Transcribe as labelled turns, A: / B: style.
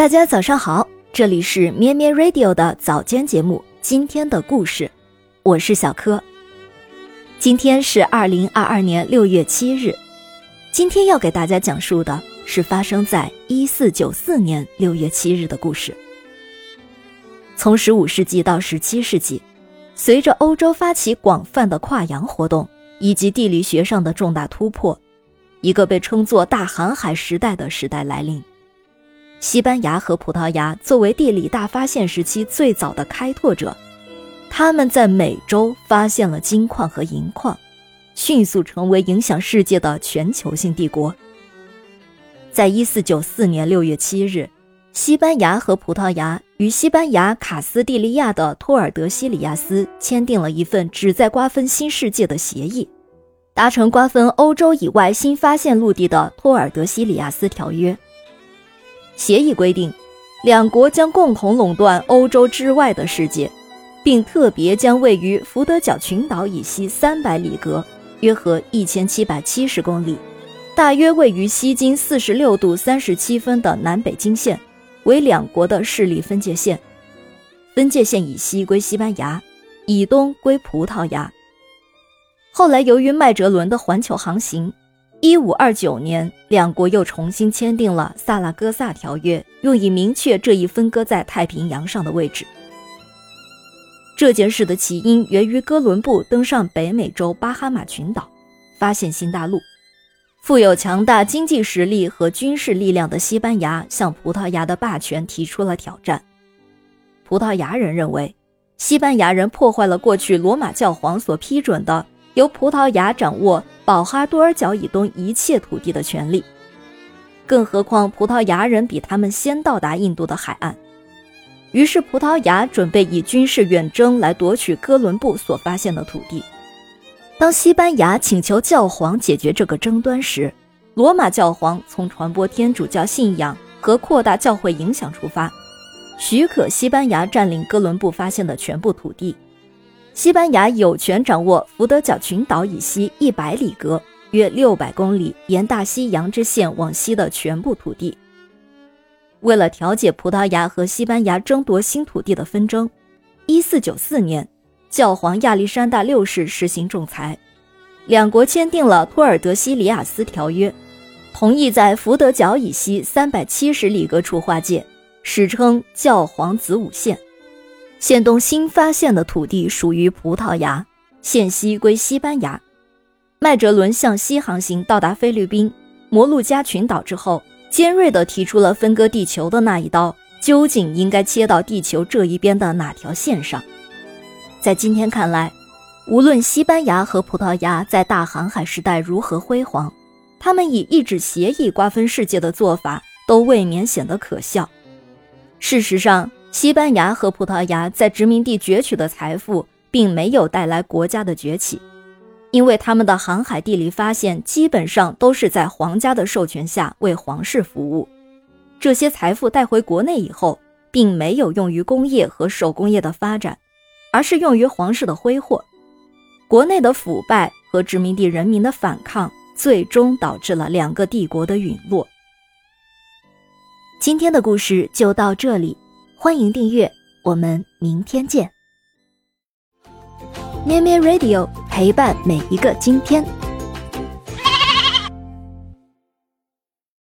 A: 大家早上好，这里是咩咩 Radio 的早间节目。今天的故事，我是小柯。今天是二零二二年六月七日。今天要给大家讲述的是发生在一四九四年六月七日的故事。从十五世纪到十七世纪，随着欧洲发起广泛的跨洋活动以及地理学上的重大突破，一个被称作“大航海时代”的时代来临。西班牙和葡萄牙作为地理大发现时期最早的开拓者，他们在美洲发现了金矿和银矿，迅速成为影响世界的全球性帝国。在一四九四年六月七日，西班牙和葡萄牙与西班牙卡斯蒂利亚的托尔德西里亚斯签订了一份旨在瓜分新世界的协议，达成瓜分欧洲以外新发现陆地的托尔德西里亚斯条约。协议规定，两国将共同垄断欧洲之外的世界，并特别将位于福德角群岛以西三百里格（约合一千七百七十公里），大约位于西经四十六度三十七分的南北经线，为两国的势力分界线。分界线以西归西班牙，以东归葡萄牙。后来，由于麦哲伦的环球航行。一五二九年，两国又重新签订了萨拉戈萨条约，用以明确这一分割在太平洋上的位置。这件事的起因源于哥伦布登上北美洲巴哈马群岛，发现新大陆。富有强大经济实力和军事力量的西班牙向葡萄牙的霸权提出了挑战。葡萄牙人认为，西班牙人破坏了过去罗马教皇所批准的。由葡萄牙掌握保哈多尔角以东一切土地的权利，更何况葡萄牙人比他们先到达印度的海岸。于是，葡萄牙准备以军事远征来夺取哥伦布所发现的土地。当西班牙请求教皇解决这个争端时，罗马教皇从传播天主教信仰和扩大教会影响出发，许可西班牙占领哥伦布发现的全部土地。西班牙有权掌握福德角群岛以西一百里格（约六百公里）沿大西洋之线往西的全部土地。为了调解葡萄牙和西班牙争夺新土地的纷争，1494年，教皇亚历山大六世实行仲裁，两国签订了托尔德西里亚斯条约，同意在福德角以西三百七十里格处划界，史称教皇子午线。现东新发现的土地属于葡萄牙，现西归西班牙。麦哲伦向西航行，到达菲律宾、摩鹿加群岛之后，尖锐地提出了分割地球的那一刀究竟应该切到地球这一边的哪条线上。在今天看来，无论西班牙和葡萄牙在大航海时代如何辉煌，他们以一纸协议瓜分世界的做法都未免显得可笑。事实上，西班牙和葡萄牙在殖民地攫取的财富，并没有带来国家的崛起，因为他们的航海地理发现基本上都是在皇家的授权下为皇室服务。这些财富带回国内以后，并没有用于工业和手工业的发展，而是用于皇室的挥霍。国内的腐败和殖民地人民的反抗，最终导致了两个帝国的陨落。今天的故事就到这里。欢迎订阅，我们明天见。咩咩 Radio 陪伴每一个今天。